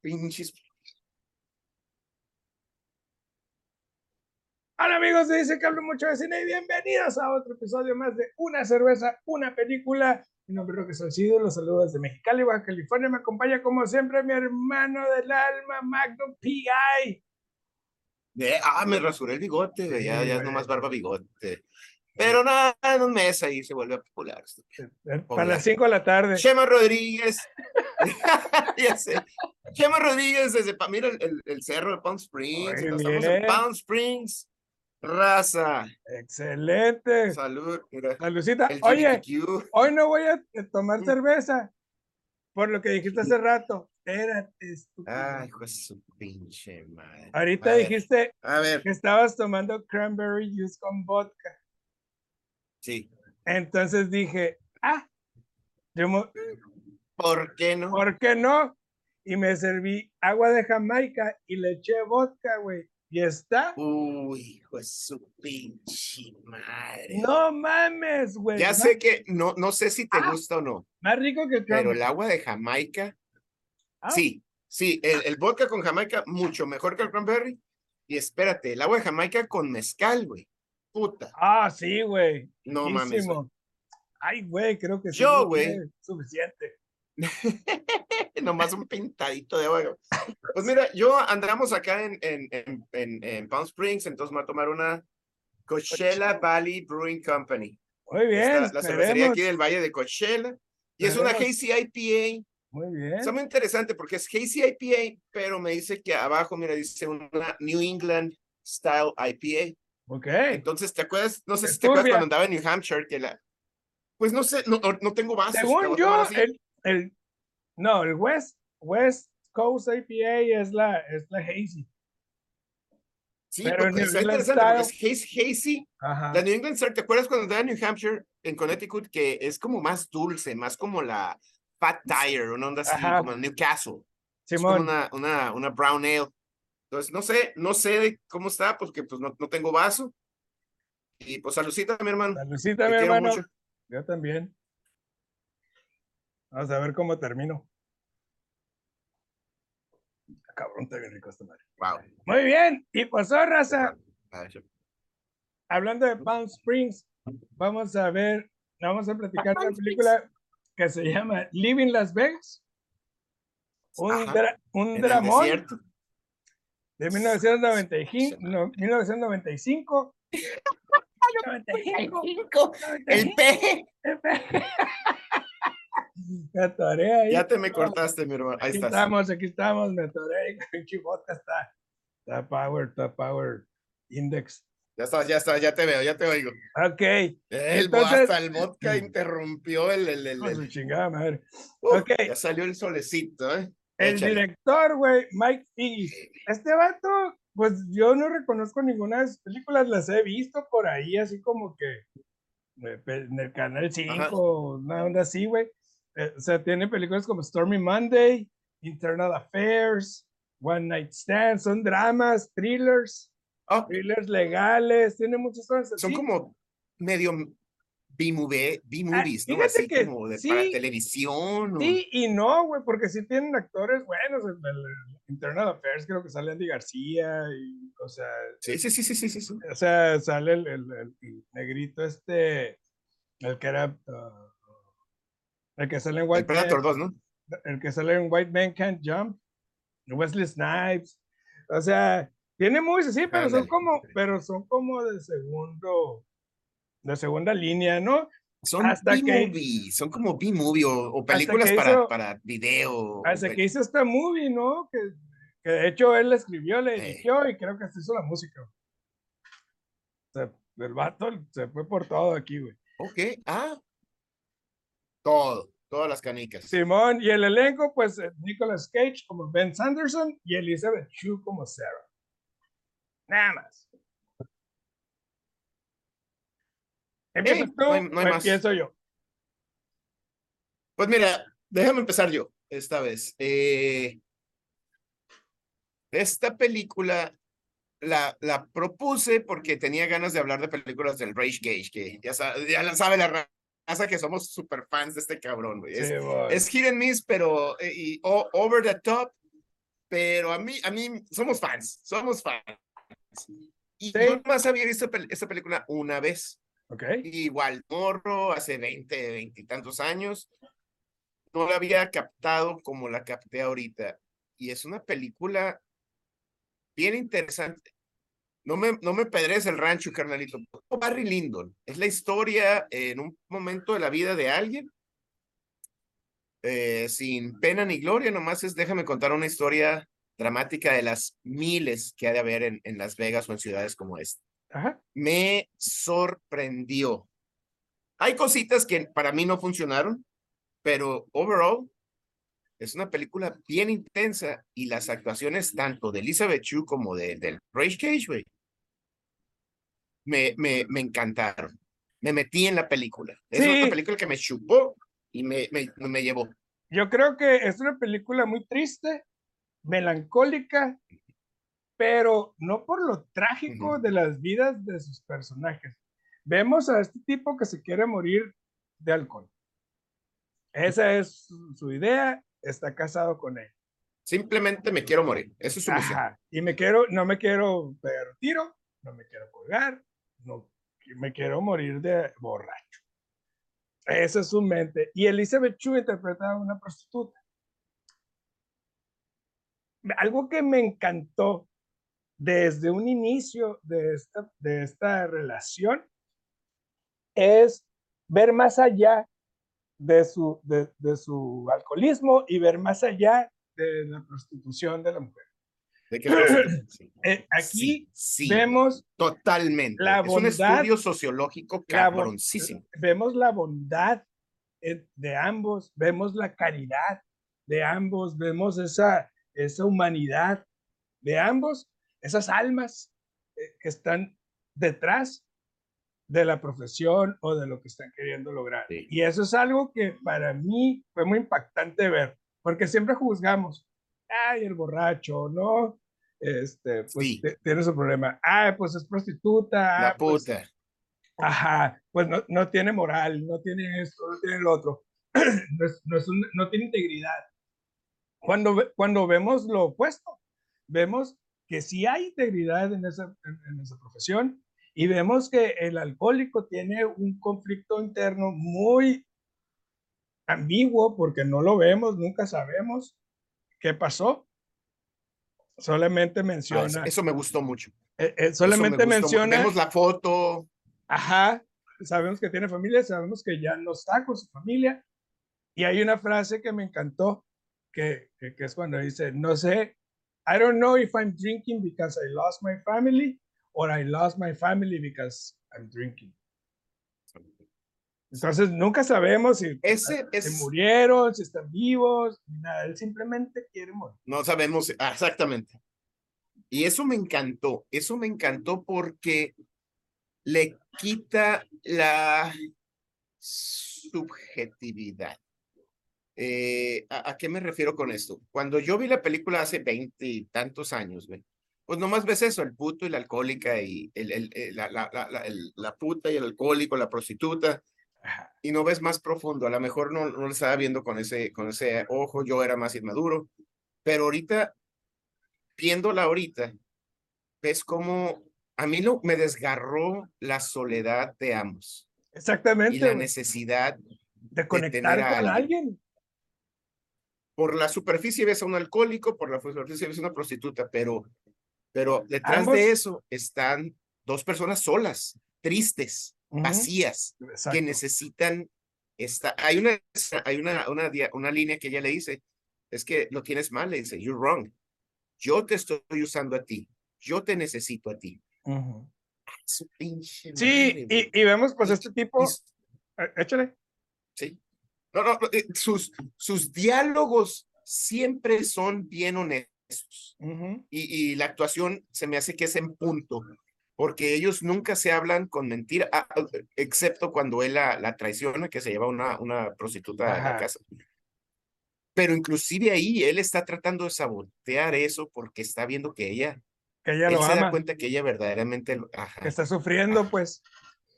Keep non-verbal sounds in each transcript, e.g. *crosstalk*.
pinches. Hola amigos, se dice que hablo mucho de cine y bienvenidos a otro episodio más de Una cerveza, una película. Mi nombre es Roque Salcido, los saludos desde Mexicali, Baja California. Me acompaña como siempre mi hermano del alma, Magnum P.I. Eh, ah, me rasuré el bigote, ya, ya es nomás barba bigote. Pero nada, en un mes ahí se vuelve popular. esto. Para las 5 de la tarde. Chema Rodríguez. *laughs* ya sé. Chema Rodríguez desde, mira el, el- el cerro de Palm Springs. Muy Estamos en bien. Palm Springs. Raza. Excelente. Salud. Mira. Salucita. Oye, hoy no voy a tomar Mm. cerveza por lo que dijiste hace rato. Espérate, estúpido. Ay, hijo de su pinche madre. Ahorita A ver, dijiste A ver, que estabas tomando cranberry juice con vodka. sí. Entonces dije, ah, yo ¿Por qué no? ¿por qué no? Y me serví agua de Jamaica y le eché vodka, güey. Y está. Uy, hijo de su pinche madre. No mames, güey. Ya sé que no, no sé si te Ah. gusta o no, Más rico que el pero el agua de Jamaica, Ah. sí, sí, el, el vodka con Jamaica mucho mejor que el cranberry. Y espérate, el agua de Jamaica con mezcal, güey. Puta, Ah, sí, güey. no mames. riquísimo. Ay, güey, creo que sí, Yo, güey. Suficiente. *laughs* Nomás un pintadito de agua. Pues mira, yo andamos acá en, en, en, en, en Palm Springs, entonces me voy a tomar una Coachella Valley Brewing Company. Muy bien. Esta- la cervecería aquí del Valle de Coachella. Y es una. Hazy IPA. Muy bien. Está muy interesante porque es Hazy IPA, pero me dice que abajo, mira, dice una New England Style IPA. Ok. Entonces, ¿te acuerdas? No sé si te acuerdas cuando andaba en New Hampshire, que la... Pues no sé, no, no- tengo vasos. Según yo, el, el, no, el West, West Coast IPA es la, es la hazy. Sí, pero en New está England interesante porque es hazy. Ajá. La New England Style, ¿te acuerdas cuando andaba en New Hampshire, en Connecticut, que es como más dulce, más como la Fat Tire, una onda así, Ajá. como Newcastle? Es como una, una, una brown ale. Entonces, no sé, no sé de cómo está, porque pues no, no tengo vaso. Y pues saludcita, mi hermano. Saludcita, mi hermano. mucho. Yo también. Vamos a ver cómo termino. Ah, Cabrón, bien rico esta madre. Wow. Muy bien. Y pasó, raza. A ver, Hablando de Palm Springs, vamos a ver, vamos a platicar de una película que se llama Living Las Vegas. Un, dra- un el dramón desierto. de 1995, Pinche no, 1995. 95. *laughs* El peje. *laughs* Me atoré. Ya te me cortaste, mi hermano. Ahí Aquí estás. estamos, aquí estamos, me atoré vodka *laughs* está, está power, está power index. Ya está, ya está, ya te veo, ya te oigo. Ok, El, Entonces- hasta el vodka *clears throat* interrumpió el. el, el- el- chingada madre. Uh, ok. Ya salió el solecito, ¿eh? El Échale. director, güey, Mike Figgy. Este vato, pues yo no reconozco ninguna de sus películas, las he visto por ahí, así como que eh, en el canal 5, una onda así, güey. Eh, o sea, tiene películas como Stormy Monday, Internal Affairs, One Night Stand, son dramas, thrillers, Ah, thrillers legales, tiene muchas cosas. son así. como medio B-movie, B-movies, ¿no? Ah, fíjate Así que como de, sí. para televisión. o- Sí y no, güey, porque sí tienen actores buenos. El, el- el Internal Affairs creo que sale Andy García y, o sea, Sí, sí, sí, sí, sí, sí, o sea, sale el, el- el- el negrito este, el que era, ah, el que sale en El White Predator Man, 2, ¿no? el que sale en White Man Can't Jump, Wesley Snipes, o sea, tiene movies así, pero son como, pero son como de segundo, de segunda línea, ¿no? Son Hasta que- B-movie, son como B-movie o, o películas que para, hizo- para video. Hasta que hizo esta movie, ¿no? Que, que de hecho él la escribió, le dirigió y creo que hasta hizo la música. O sea, el vato se fue por todo aquí, güey. Ok, ah. Todo, todas las canicas. Simón, y el elenco, pues eh, Nicolas Cage como Ben Sanderson y Elizabeth Shue como Sarah. Nada más. ¿Empiezas Eh, tú no hay- no hay o más. empiezo yo? Pues mira, déjame empezar yo esta vez. Eh, esta película la, la propuse porque tenía ganas de hablar de películas del Rage Gage, que ya, sa- ya la sabe la raza que somos super fans de este cabrón, güey. Es, Sí, es hit and miss, pero eh, y, over the top, pero a mí, a mí, somos fans, somos fans. Y yo más había visto esta película una vez. Ok. Igual, morro, hace 20, 20 y tantos años. No la había captado como la capté ahorita. Y es una película bien interesante. No me, no me pedres el rancho, carnalito. Barry Lyndon. Es la historia en un momento de la vida de alguien. Eh, sin pena ni gloria, nomás es déjame contar una historia dramática de las miles que ha de haber en, en Las Vegas o en ciudades como esta. Me sorprendió. Hay cositas que para mí no funcionaron, pero overall es una película bien intensa y las actuaciones tanto de Elizabeth Chu como de, del Ray Cage, me, me, me encantaron. Me metí en la película. Es una película que me chupó y me, me, me llevó. Yo creo que es una película muy triste, melancólica, pero no por lo trágico de las vidas de sus personajes. Vemos a este tipo que se quiere morir de alcohol. Esa es su idea, está casado con él. Simplemente me quiero morir, eso es su Ajá. Y me quiero, no me quiero pegar un tiro, no me quiero colgar, no me quiero morir de borracho. Esa es su mente. Y Elizabeth Chu interpreta a una prostituta algo que me encantó desde un inicio de esta, de esta relación es ver más allá de su, de, su alcoholismo y ver más allá de la prostitución de la mujer. *laughs* Eh, aquí vemos totalmente. La es un estudio sociológico cabroncísimo. Vemos la bondad de ambos, vemos la caridad de ambos, vemos esa, esa humanidad de ambos, esas almas eh, que están detrás de la profesión o de lo que están queriendo lograr. Y eso es algo que para mí fue muy impactante ver, porque siempre juzgamos, ay, el borracho, ¿no? Este, pues tiene su problema. Ay, pues es prostituta. La pues puta. ajá, pues no, no, tiene moral, no tiene esto, no tiene lo otro. *clears throat* no, es, no, es no tiene integridad. Cuando, cuando vemos lo opuesto, vemos que sí hay integridad en esa, en, esa profesión y vemos que el alcohólico tiene un conflicto interno muy ambiguo porque no lo vemos, nunca sabemos qué pasó. Solamente ah, menciona. eso, me gustó mucho. Eh, eh, solamente menciona. Vemos la foto. Ajá. Sabemos que tiene familia, sabemos que ya no está con su familia. Y hay una frase que me encantó que, que, es cuando dice, no sé, I don't know if I'm drinking because I lost my family or I lost my family because I'm drinking. Entonces nunca sabemos si, Ese murieron, si están vivos, nada, él simplemente quiere morir. No sabemos ah, exactamente. Y eso me encantó, eso me encantó porque le quita la subjetividad. Eh, ¿a, qué me refiero con esto? Cuando yo vi la película hace veinte y tantos años, pues nomás ves eso, el puto y la alcohólica y el, el, eh, la, la, la, la, puta y el alcohólico, la prostituta, y no ves más profundo. A lo mejor no, no lo estaba viendo con ese, con ese ojo, yo era más inmaduro, pero ahorita, viéndola ahorita, ves cómo a mí no, me desgarró la soledad de ambos. Exactamente. Y la necesidad de conectar con alguien por la superficie ves a un alcohólico, por la superficie ves a una prostituta, pero, pero detrás de eso están dos personas solas, tristes, vacías, que necesitan esta. Hay una, hay una, una, una línea que ella le dice, es que lo tienes mal, le dice, you're wrong. Yo te estoy usando a ti, yo te necesito a ti. sí, y, y, vemos pues este tipo, eh, échale. Sí, no, no, eh, sus, sus diálogos siempre son bien honestos. y, y, la actuación se me hace que es en punto, porque ellos nunca se hablan con mentira, excepto cuando él la, la, traiciona, que se lleva una, una prostituta a la casa. Pero inclusive ahí él está tratando de sabotear eso porque está viendo que ella, que ella él lo se ama. da cuenta que ella verdaderamente que está sufriendo, pues.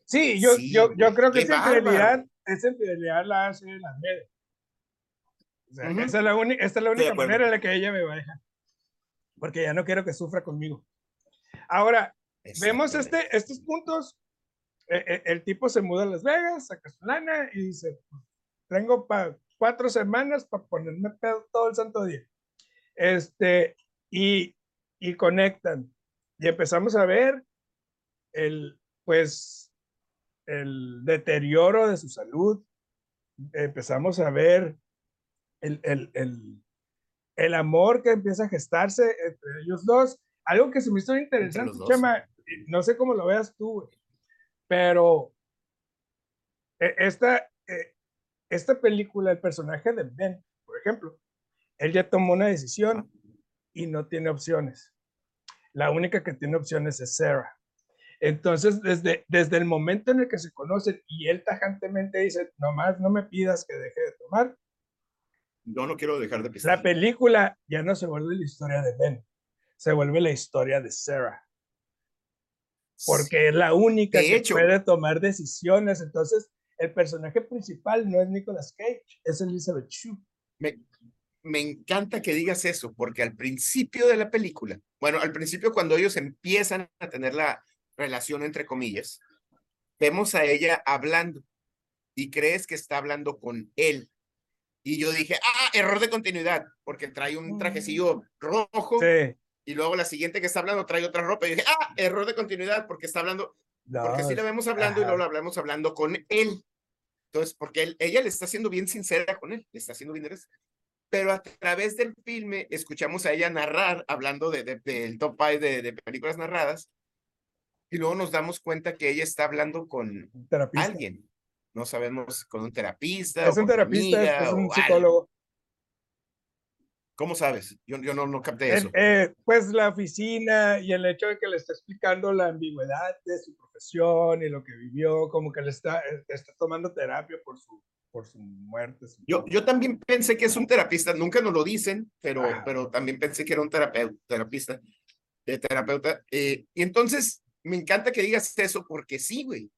Sí, yo, yo, yo creo que esa infidelidad, esa infidelidad la hace las redes. O sea, esa es la, esta es la única manera en la que ella me va a dejar. porque ya no quiero que sufra conmigo. Ahora, vemos este, estos puntos. E, e, el, tipo se muda a Las Vegas, saca su lana y dice, tengo para cuatro semanas para ponerme pedo todo el santo día. Este, y, y conectan. Y empezamos a ver el, pues, el deterioro de su salud. Empezamos a ver el, el, el, el amor que empieza a gestarse entre ellos dos. Algo que se me hizo interesante, Chema, no sé cómo lo veas tú, pero e, esta, e, esta película, el personaje de Ben, por ejemplo, él ya tomó una decisión y no tiene opciones. La única que tiene opciones es Sarah. Entonces, desde, desde el momento en el que se conocen y él tajantemente dice, nomás no me pidas que deje de tomar. Yo no quiero dejar de pisar. La película ya no se vuelve la historia de Ben, se vuelve la historia de Sarah. Porque es la única que puede tomar decisiones. Entonces, el personaje principal no es Nicolas Cage, es Elizabeth Shue. Me, me encanta que digas eso, porque al principio de la película, bueno, al principio cuando ellos empiezan a tener la, relación entre comillas, vemos a ella hablando y crees que está hablando con él. Y yo dije, ah, error de continuidad, porque trae un trajecillo rojo. Y luego la siguiente que está hablando trae otra ropa. Y dije, ah, error de continuidad, porque está hablando. porque sí la vemos hablando y luego la hablamos hablando con él. Entonces, porque él, ella le está siendo bien sincera con él, le está haciendo bien Pero a través del filme escuchamos a ella narrar, hablando de, del top 5 de, de películas narradas, y luego nos damos cuenta que ella está hablando con alguien. No sabemos, con un terapista. Es un terapista, es un psicólogo. ¿Cómo sabes? Yo, yo no, no capté eso. Eh, pues la oficina y el hecho de que le está explicando la ambigüedad de su profesión y lo que vivió, como que le está, eh, está tomando terapia por su, por su muerte. Yo, yo también pensé que es un terapista, nunca nos lo dicen, pero, pero también pensé que era un terapeuta, terapista, de terapeuta. Eh, y entonces me encanta que digas eso porque sí, güey.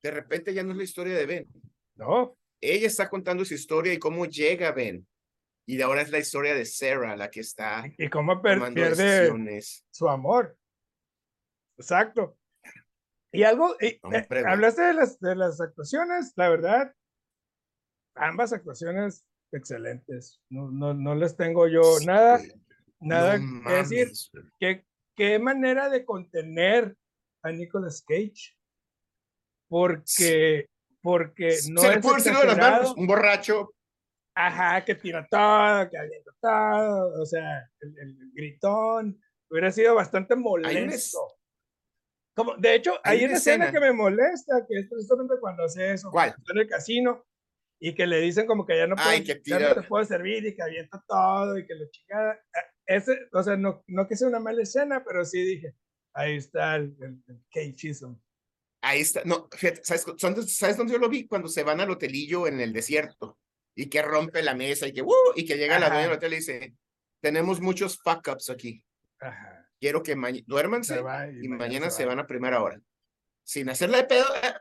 De repente ya no es la historia de Ben. No. Ella está contando su historia y cómo llega Ben. Y ahora es la historia de Sarah la que está. Y cómo pierde su amor. Exacto. Y algo, eh, hablaste de las, de las actuaciones, la verdad, ambas actuaciones excelentes. No, no, no les tengo yo nada, nada que decir. ¿Qué, qué manera de contener a Nicolas Cage porque porque no se le puede decir de las manos un borracho ajá que tira todo que avienta todo o sea el, gritón hubiera sido bastante molesto como de hecho hay, una escena. que me molesta que es precisamente cuando hace eso ¿Cuál? en el casino y que le dicen como que ya no, puede, ya no te puede servir y que avienta todo y que lo chingada ese o sea no, no que sea una mala escena pero sí dije Ahí está el, el, Chisholm. Ahí está. No, ¿sabes, ¿sabes dónde yo lo vi? Cuando se van al hotelillo en el desierto y que rompe la mesa y que, uh, y que llega la dueña del hotel y dice, tenemos muchos fuck ups aquí. Ajá. Quiero que duérmanse y, mañana, se, van a primera hora. Sin hacerla de pedo, eh,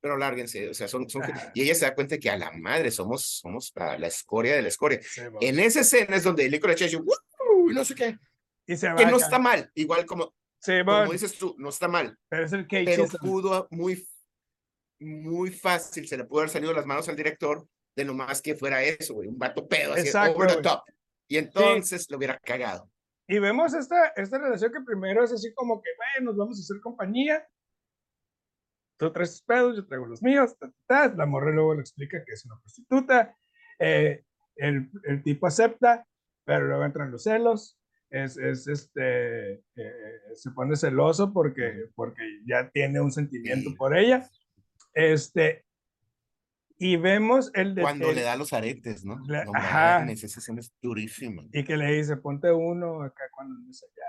pero lárguense. O sea, son, son y ella se da cuenta que a la madre somos, somos la escoria de la escoria. en esa escena es donde el le echa uh, no sé qué. Y se que no está mal. Igual como como dices tú, no está mal. Pero es el Pero pudo muy, muy fácil, se le pudo haber salido las manos al director de lo más que fuera eso, güey, un vato pedo, así, over the top. Y entonces lo hubiera cagado. Y vemos esta, esta relación que primero es así como que, bueno, nos vamos a hacer compañía. Tú traes tus pedos, yo traigo los míos. La morra luego le explica que es una prostituta. Eh, el, el tipo acepta, pero luego entran los celos es, es este, eh, se pone celoso porque, porque ya tiene un sentimiento por ella. Este, y vemos el de Cuando le da los aretes, ¿no? ajá. Esa escena es durísima. Y que le dice, ponte uno acá cuando no allá.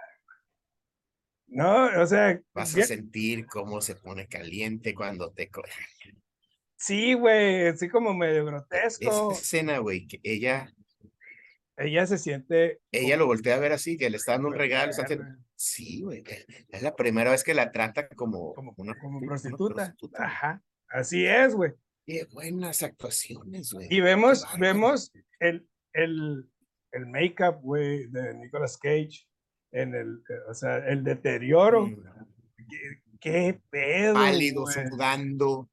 No, o sea. Vas a sentir cómo se pone caliente cuando te. Sí, güey, así como medio grotesco. Esa escena, güey, que ella ella se siente. Ella lo voltea a ver así, que le está dando un regalo. Sí, güey. Es la primera vez que la trata como, como, una, prostituta. Ajá. Así es, güey. Qué buenas actuaciones, güey. Y vemos, vemos el, el, el make-up, güey, de Nicolas Cage, en el, o sea, el deterioro. ¿Qué, pedo? Pálido, sudando.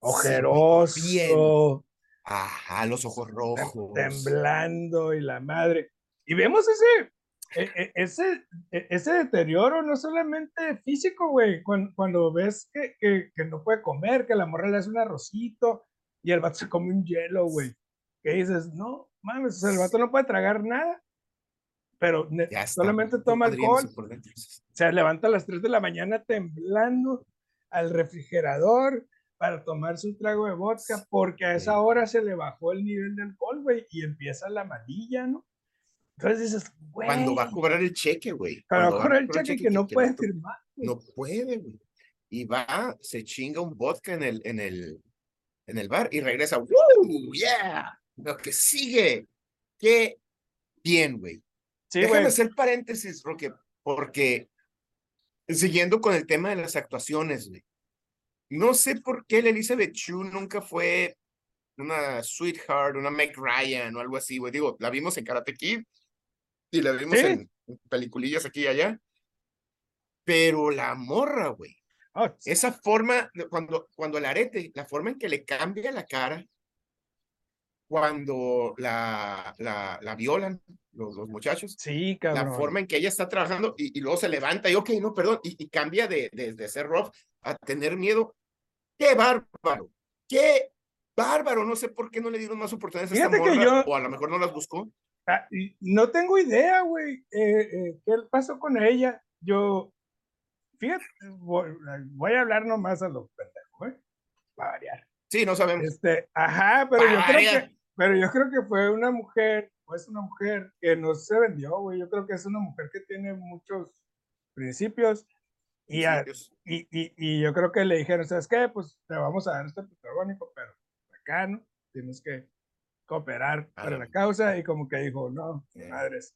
Ojeroso. Ajá, los ojos rojos. Temblando y la madre. Y vemos ese, e, e, ese, e, ese deterioro no solamente físico, güey, cuando, cuando ves que, que, que, no puede comer, que la morra le hace un arrocito y el vato se come un hielo, güey. Que dices, no, mames, el vato no puede tragar nada, pero solamente toma alcohol. Se levanta a las 3 de la mañana temblando al refrigerador para tomarse un trago de vodka, porque a esa hora se le bajó el nivel de alcohol, güey, y empieza la amarilla, ¿no? Entonces dices, güey. Cuando va a cobrar el cheque, güey. Cuando va a cobrar el cheque, que, no puede firmar. No puede, güey. Y va, se chinga un vodka en el, en el, en el bar y regresa, ¡Woo! ¡Yeah! Lo que sigue. Qué bien, güey. Sí, Déjame hacer paréntesis, Roque, porque siguiendo con el tema de las actuaciones, güey. No sé por qué la Elizabeth Chu nunca fue una sweetheart, una Meg Ryan o algo así, güey. Digo, la vimos en Karate Kid y la vimos en peliculillas aquí y allá. Pero la morra, güey. Ah, esa forma, cuando, cuando el arete, la forma en que le cambia la cara, cuando la, la, la violan los, los, muchachos. Sí, cabrón. La forma en que ella está trabajando y, y luego se levanta y, ok, no, perdón, y, y cambia de, de, de, ser rough a tener miedo. ¡Qué bárbaro! ¡Qué bárbaro! No sé por qué no le dieron más oportunidades a esta morra, o a lo mejor no las buscó. Ah, no tengo idea, güey, eh, eh, qué pasó con ella. Yo, fíjate, voy, a hablar nomás a los pendejos, ¿eh? Para variar. Sí, no sabemos. Este, ajá, pero yo, creo que, pero yo creo que fue una mujer, pues una mujer que no se vendió, güey. Yo creo que es una mujer que tiene muchos principios y, y, y, yo creo que le dijeron, ¿sabes qué? Pues te vamos a dar este protagónico, pero acá, ¿no? Tienes que cooperar para la causa y como que dijo, no, madres,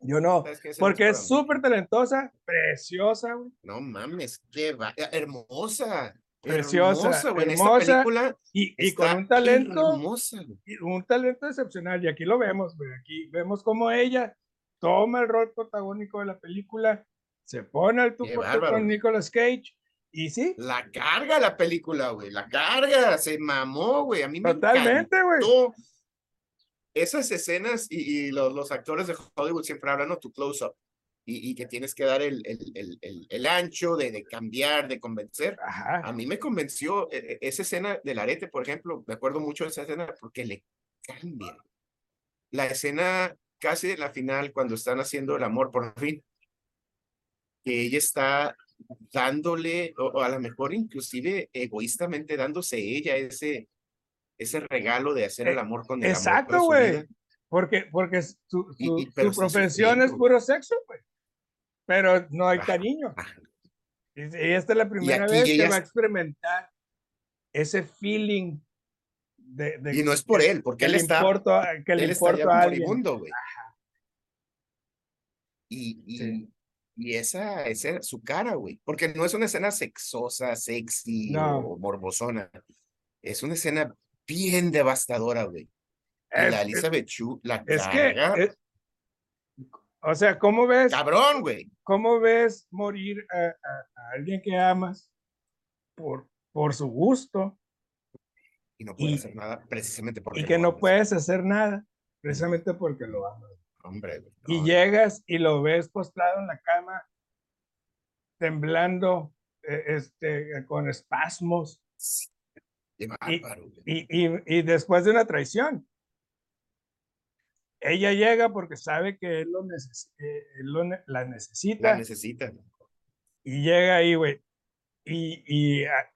yo no, porque es súper talentosa, preciosa, güey. No mames, qué va hermosa. Preciosa, hermosa, güey. Hermosa, película y, y con un talento, hermosa, un talento excepcional. Y aquí lo vemos, güey. Aquí vemos cómo ella toma el rol protagónico de la película se pone al tu con Nicolas Cage y sí. La carga la película, güey, la carga, se mamó, güey, a mí me Totalmente, güey. Esas escenas y, los, los, actores de Hollywood siempre hablan de tu close-up y, y, que tienes que dar el, el, el, el ancho de, de, cambiar, de convencer. A mí me convenció e, e, esa escena del arete, por ejemplo, me acuerdo mucho de esa escena porque le cambia. La escena casi de la final, cuando están haciendo el amor por fin, que ella está dándole, o, a lo mejor inclusive egoístamente dándose ella ese, ese regalo de hacer el eh, amor con el Exacto, güey. Porque, porque su, profesión es puro sexo, güey. Pero no hay cariño. Y, esta es la primera vez que va a experimentar ese feeling de, y no es por él, porque él está, que le importa a alguien. Y, y, y esa, es su cara, güey. Porque no es una escena sexosa, sexy o morbosona. Es una escena bien devastadora, güey. la Elizabeth Chu la es Que, o sea, ¿cómo ves? Cabrón, güey. ¿Cómo ves morir a, alguien que amas por, por su gusto? Y no puedes hacer nada precisamente porque. Y que no puedes hacer nada precisamente porque lo amas. Hombre, y llegas y lo ves postrado en la cama, temblando, eh, este, con espasmos. Y, y, y, después de una traición, ella llega porque sabe que él, lo, eh, la necesita. La necesita. Y llega ahí, güey. Y, y ah,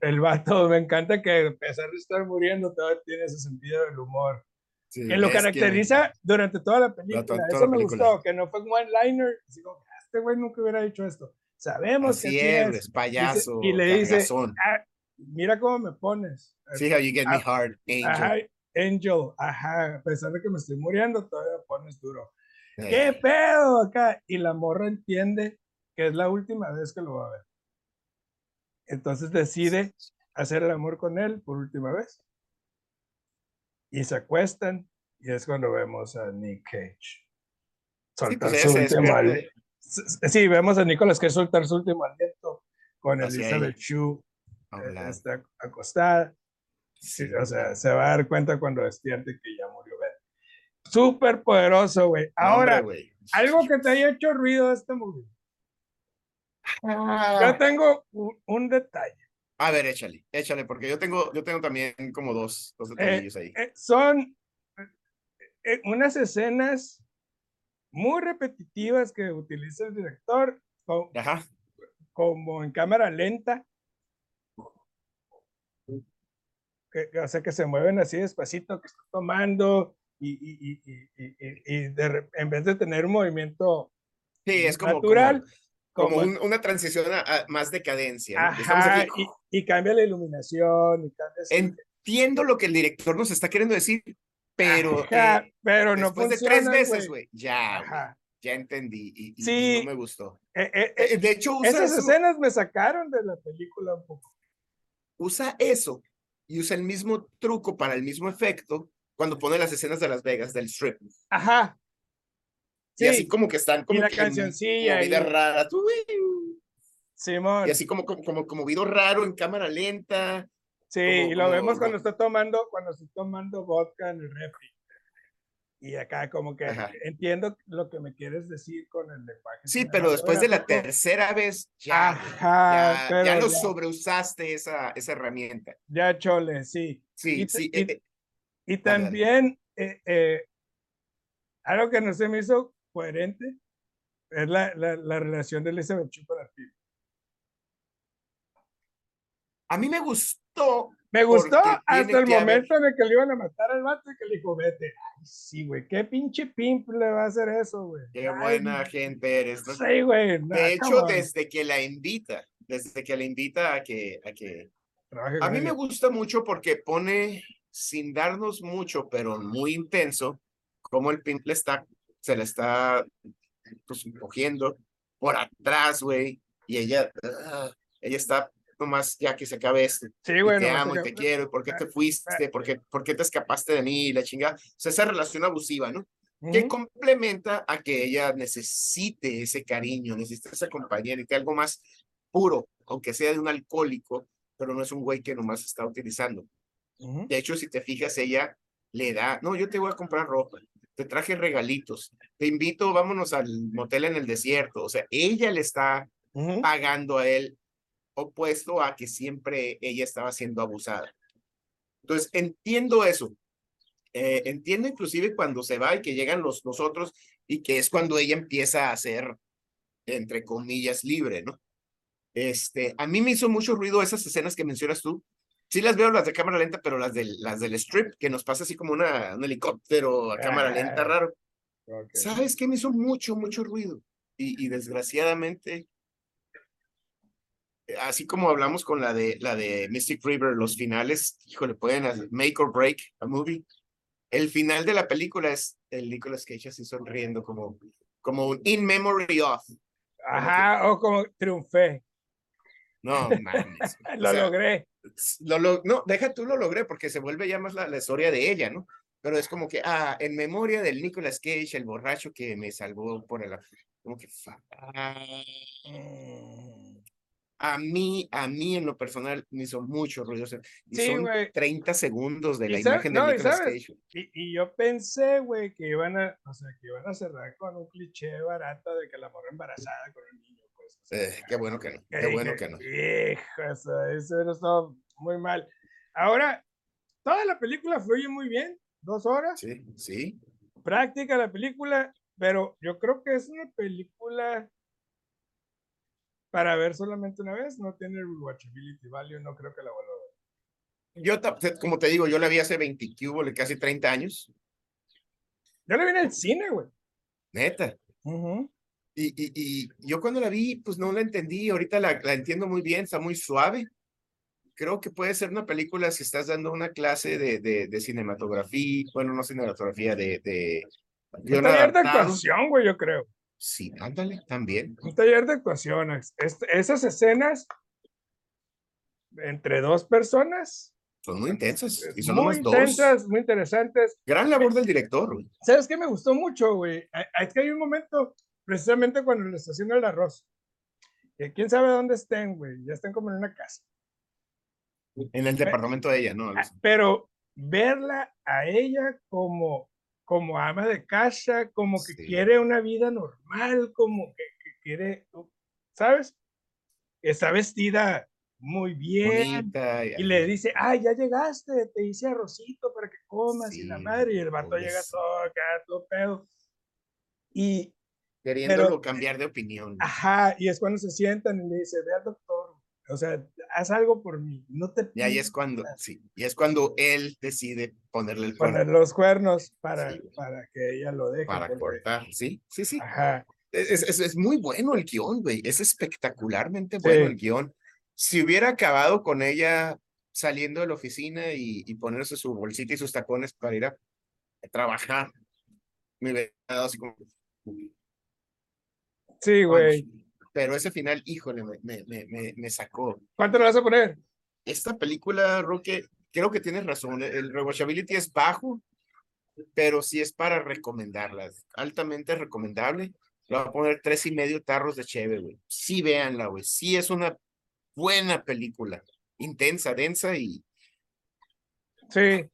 el vato, *laughs* me encanta que a pesar de estar muriendo, todavía tiene ese sentido del humor que lo caracteriza durante toda la película. Eso me gustó, que no fue un one-liner. Ah, este güey nunca hubiera dicho esto. Sabemos que es, es, payaso. Y, le dice, ah, mira cómo me pones. See how you get me ah, hard, Angel. angel, ajá, a pesar de que me estoy muriendo, todavía me pones duro. ¿Qué pedo acá? Y la morra entiende que es la última vez que lo va a ver. Entonces decide hacer el amor con él por última vez y se acuestan Y es cuando vemos a Nick Cage. Sí, Soltar pues su último despierta ali- S- Sí, vemos a Nicolas Cage soltar su último aliento con Elizabeth ella. Eh. Está acostada. Sí, o sea, se va a dar cuenta cuando despierte que ya murió Ben. Súper poderoso, güey. Ahora, hombre, algo que te haya hecho ruido de este movie. Ah. Yo tengo un, un detalle. A ver, échale, échale, porque yo tengo, yo tengo también como dos, dos detallillos ahí. Eh, son eh, unas escenas muy repetitivas que utiliza el director, co- Ajá. como en cámara lenta. Que, o sea, que se mueven así despacito, que está tomando y, y, y, y, de en vez de tener un movimiento Sí, es como, natural, como, como como- un- una transición a, a más decadencia. ¿no? Estamos ajá, aquí- y, y cambia la iluminación y cambia. Entiendo lo que el director nos está queriendo decir, pero Ajá, eh, pero no después de funciona, tres veces, güey. ya, ya entendí y, y- y Sí. no me gustó. Eh, eh, eh, Eh, De hecho, usa esas eso, escenas me sacaron de la película un poco. usa eso y usa el mismo truco para el mismo efecto cuando pone las escenas de Las Vegas del strip. Ajá. Y así Sí, como que están como la que cancioncilla movidas ahí. raras. Simón. Y así como, como, como, como movido raro en cámara lenta. Sí, como- y lo como- vemos cuando como- está tomando, cuando está tomando vodka en el refri. Y acá como que Ajá. entiendo lo que me quieres decir con el lenguaje. Sí, pero después de la tercera vez, ya, Ajá, ya, ya lo ya, sobreusaste esa, esa herramienta. ya chole, sí. Sí, Y sí. y- eh, eh, Y también eh, eh, algo que no se me hizo coherente es la, la, la relación de Elizabeth con el film. a mí me gustó. Me gustó hasta el que haber- momento en el que le iban a matar al vato y que le dijo, vete. Ay, sí, güey, qué pinche pimp le va a hacer eso, güey. Qué Ay, buena gente eres. ¿no? Sí, güey. no, De hecho, on. desde que la invita, desde que la invita a que, a que A mí me gusta mucho porque pone, sin darnos mucho, pero muy intenso, como el pimp le está, se le está pues, cogiendo por atrás, güey, y ella, ah, ella está nomás ya que se acabe esto. Sí, güey. te amo y que- te quiero, por qué te fuiste, por qué, por qué te escapaste de mí, la chingada. O sea, esa relación abusiva, ¿no? Que Ujú. complementa a que ella necesite ese cariño, necesita esa compañía, necesita algo más puro, aunque sea de un alcohólico, pero no es un güey que nomás está utilizando. Ujú. De hecho, si te fijas, ella le da, no, yo te voy a comprar ropa, te traje regalitos, te invito, vámonos al motel en el desierto. O sea, ella le está Ujú. pagando a él, opuesto a que siempre ella estaba siendo abusada. Entonces, entiendo eso. Eh, entiendo inclusive cuando se va y que llegan los, los otros y que es cuando ella empieza a ser, entre comillas, libre, ¿no? Este, a mí me hizo mucho ruido esas escenas que mencionas tú. Sí las veo las de cámara lenta, pero las del, las del strip, que nos pasa así como una, un helicóptero a cámara lenta Ah. raro. ¿Sabes qué? Me hizo mucho, mucho ruido. Y, y desgraciadamente, así como hablamos con la de, la de Mystic River, los finales, híjole, pueden hacer make or break a movie. El final de la película es el Nicolas Cage así sonriendo como, como un in memory of. Ajá, o como triunfé. No mames. *laughs* o Lo sea, logré. lo, lo- no, deja tú lo logré porque se vuelve ya más la, la historia de ella, ¿no? Pero es como que, ah, en memoria del Nicolas Cage, el borracho que me salvó por el... Como que, ah, a mí, a mí en lo personal me hizo mucho ruido. y Sí, son güey. 30 segundos de la sabe- imagen de no, sabes, Cage. Y, y yo pensé, güey, que iban a, o sea, que iban a cerrar con un cliché barato de que la morra embarazada con un niño, pues. o sea, Eh, qué bueno que no, qué bueno que no. Hijo, o sea, eso no estaba muy mal. Ahora, toda la película fluye muy bien, dos horas, Sí, sí. práctica la película, pero yo creo que es una película para ver solamente una vez, no tiene rewatchability value, no creo que la vuelva a ver. Yo, como te digo, yo la vi hace 20, que hubo, casi 30 años, Yo la vi en el cine, güey. neta. Ujú. Y, y, y yo cuando la vi, pues no la entendí. Ahorita la, la entiendo muy bien, está muy suave. Creo que puede ser una película si estás dando una clase de, de, de cinematografía, bueno, no cinematografía, de, de de adaptado. actuación, güey, yo creo. Sí, ándale, también. Un taller de actuación. es- es- esas escenas entre dos personas Son muy intensas. Y son muy dos. intensas, muy interesantes. Gran labor del director, güey. ¿Sabes qué me gustó mucho, güey? Hay- Es que hay un momento, precisamente cuando le está haciendo el arroz, que quién sabe dónde estén, güey, ya están como en una casa. En el departamento de ella, ¿no? Ah, Pero verla a ella como, como ama de casa, como que Sí. quiere una vida normal, como que, que quiere, ¿sabes? Está vestida muy bien. Bonita. Y le dice, ay, ya llegaste, te hice arrocito para que comas y la Sí, madre, y el vato llega todo acá, todo pedo. Y, Queriéndolo pero- cambiar de opinión. ajá, y es cuando se sientan y le dice, ve al doctor, o sea, haz algo por mí, no te Y ahí es cuando, nada". sí, y es cuando él decide ponerle el poner cuerno los cuernos para, Sí. para que ella lo deje. para porque- cortar. Sí, sí, sí. Ajá, Es, es, es muy bueno el guion, güey. Es espectacularmente bueno Sí. el guion. Si hubiera acabado con ella saliendo de la oficina y, y ponerse su bolsita y sus tacones para ir a, a trabajar, me hubiera dado así como. sí, güey. Pero ese final, híjole, me, me, me, me, sacó. ¿Cuánto le vas a poner? Esta película, Roque, creo que tienes razón. El rewatchability es bajo, pero sí es para recomendarla. Altamente recomendable. Le voy a poner tres y medio tarros de cheve, güey. Sí, véanla, güey. Sí, es una buena película. Intensa, densa y Sí,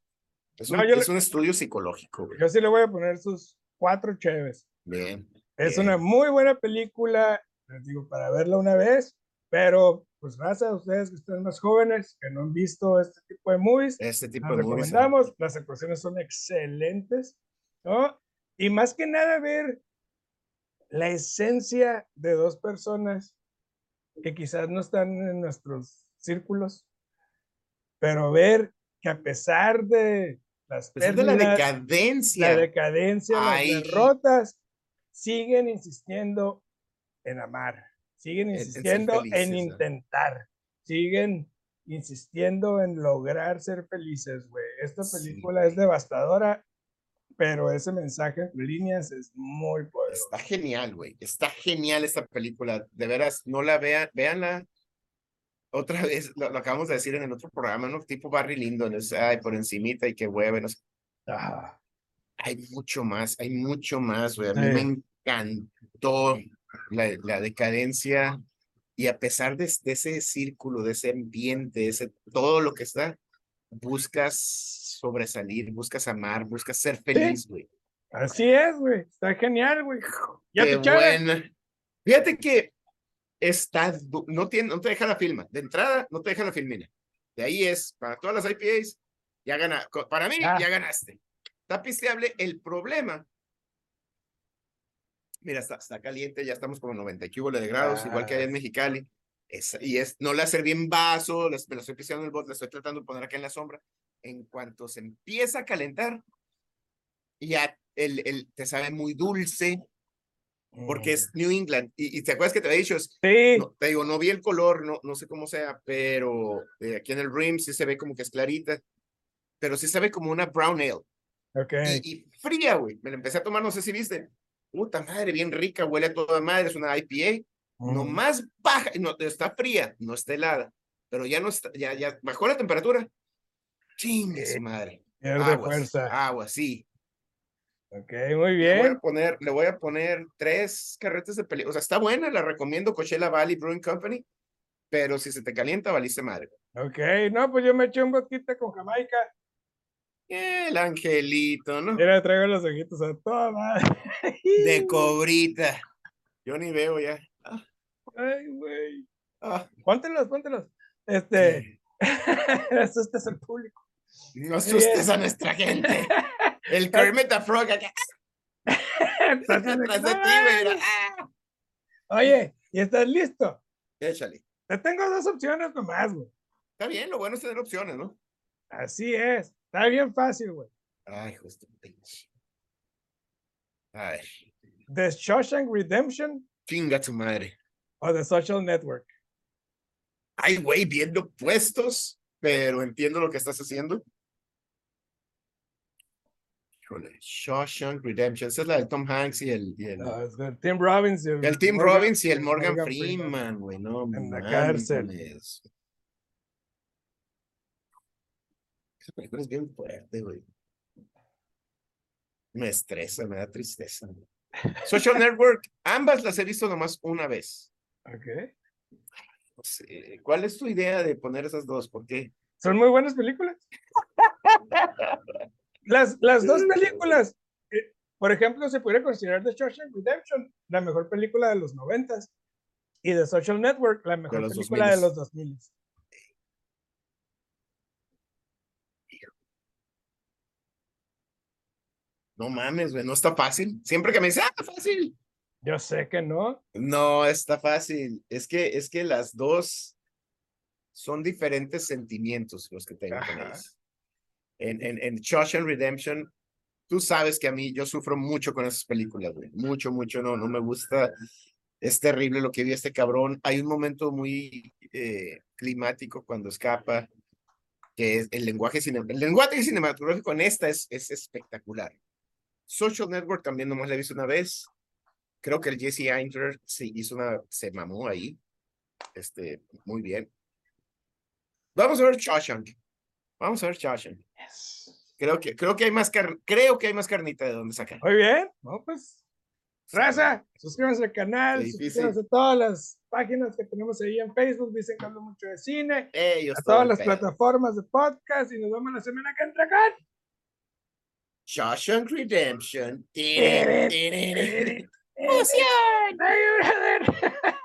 es No, un, le- es un estudio psicológico, güey. yo sí le voy a poner sus cuatro cheves. Bien. Es Bien. una muy buena película, les digo, para verla una vez, pero pues gracias a ustedes que están más jóvenes, que no han visto este tipo de movies, Este tipo las de movies. ¿eh? recomendamos, las actuaciones son excelentes, ¿no? Y más que nada ver la esencia de dos personas que quizás no están en nuestros círculos, pero ver que a pesar de las pesar de la decadencia. la decadencia, las derrotas, siguen insistiendo en amar, siguen En- en ser insistiendo en, intentar, siguen insistiendo en lograr ser felices, güey. Esta Sí. película es devastadora, pero ese mensaje en líneas es muy poderoso. Está genial, güey. Está genial esta película. De veras, no la vean, véanla. Otra *laughs* vez, lo, lo acabamos de decir en el otro programa, ¿no? Tipo Barry Lyndon, es, ay, por encimita y que hueve, no sé. Ah, Hay mucho más, hay mucho más, güey. A mí me Sí. encantó la, la decadencia y a pesar de, de ese círculo, de ese ambiente, ese, todo lo que está, buscas sobresalir, buscas amar, buscas ser feliz, güey. así es, güey. Está genial, güey. Ya Qué te buena. Fíjate que está, no, tiene, no te deja la filma. De entrada, no te deja la filmina. De ahí es, para todas las IPAs, ya gana. Para mí, Ah. ya ganaste. Está pisteable. El problema. Mira, está, está caliente, ya estamos como 90 y de grados, igual que allá en Ah. Mexicali. Es, y es, no la serví en vaso, las- me la estoy pisteando en el bote, la estoy tratando de poner acá en la sombra. En cuanto se empieza a calentar, ya el, el, te sabe muy dulce, porque es New England. Y, y te acuerdas que te había dicho, es- Sí, no, te digo, no vi el color, no, no sé cómo sea, pero eh, aquí en el rim sí se ve como que es clarita, pero sí se ve como una brown ale. ok. Y, y fría, güey. Me la empecé a tomar, no sé si viste. Puta madre, bien rica, huele a toda madre, es una IPA. Mm. No más baja, no, está fría, no está helada, pero ya no está, ya, ya bajó la temperatura. Chingue su madre. Pierde Agua, fuerza. agua, sí. Ok, muy Le voy bien. a poner, le voy a poner tres carretes de película. O sea, está buena, la recomiendo, Coachella Valley Brewing Company, pero si se te calienta, valiste madre. Ok, no, pues yo me eché un boquita con Jamaica. El angelito, ¿no? Mira, traigo los ojitos a toda madre. De *laughs* cobrita. Yo ni veo ya. Ay, güey. ah, Póntelos, póntelos. Este, sí. *laughs* asustas al público. No asustes a nuestra gente. *laughs* El Kermit Frog acá, de ti, "No güey. mames". Ah, Oye, ¿y estás listo? Échale. Te tengo dos opciones nomás, güey. Está bien, lo bueno es tener opciones, ¿no? Así es. Está bien fácil, güey. Ay, justo pinche. A ver, The Shawshank Redemption chinga tu madre. o The Social Network. Ay, güey, viendo puestos, pero entiendo lo que estás haciendo. Híjole, Shawshank Redemption. Esa es la de Tom Hanks y el, y el, No, es de Tim Robbins y el, el Tim Morgan- Robbins y el Morgan, Morgan Freeman, güey, no En la cárcel. mames. Esa película es bien fuerte, güey. Me estresa, me da tristeza. Social Network, ambas las he visto nomás una vez. Ok. No sé, ¿Cuál es tu idea de poner esas dos? ¿Por qué? Son muy buenas películas. *laughs* Las, las dos películas, eh, por ejemplo, se puede considerar The Shawshank Redemption la mejor película de los noventas y The Social Network la mejor película de 2000s. los 2000. No mames, güey, no está fácil. Siempre que me dicen, ah, fácil. Yo sé que no. No está fácil. Es que, es que las dos son diferentes sentimientos los que tengo con. En, en, en Shawshank Redemption, tú sabes que a mí yo sufro mucho con esas películas, güey. Mucho, mucho, no, no me gusta. Es terrible lo que vi este cabrón. Hay un momento muy eh, climático cuando escapa, que es el lenguaje, cine- el lenguaje cinematográfico en esta es, es espectacular. Social Network también nomás la he visto una vez. Creo que el Jesse Eichner sí hizo una, se mamó ahí. Este, muy bien. Vamos a ver Shawshank. Vamos a ver Shawshank. Creo que, creo que hay más car- creo que hay más carnita de donde sacar. Muy bien. No, pues, raza, suscríbanse al canal, suscríbanse a todas las páginas que tenemos ahí en Facebook. Dicen que hablo mucho de cine. Ellos A todas las pedo. plataformas de podcast y nos vemos la semana que entra con. Shawshank Redemption. *laughs* Oh *laughs*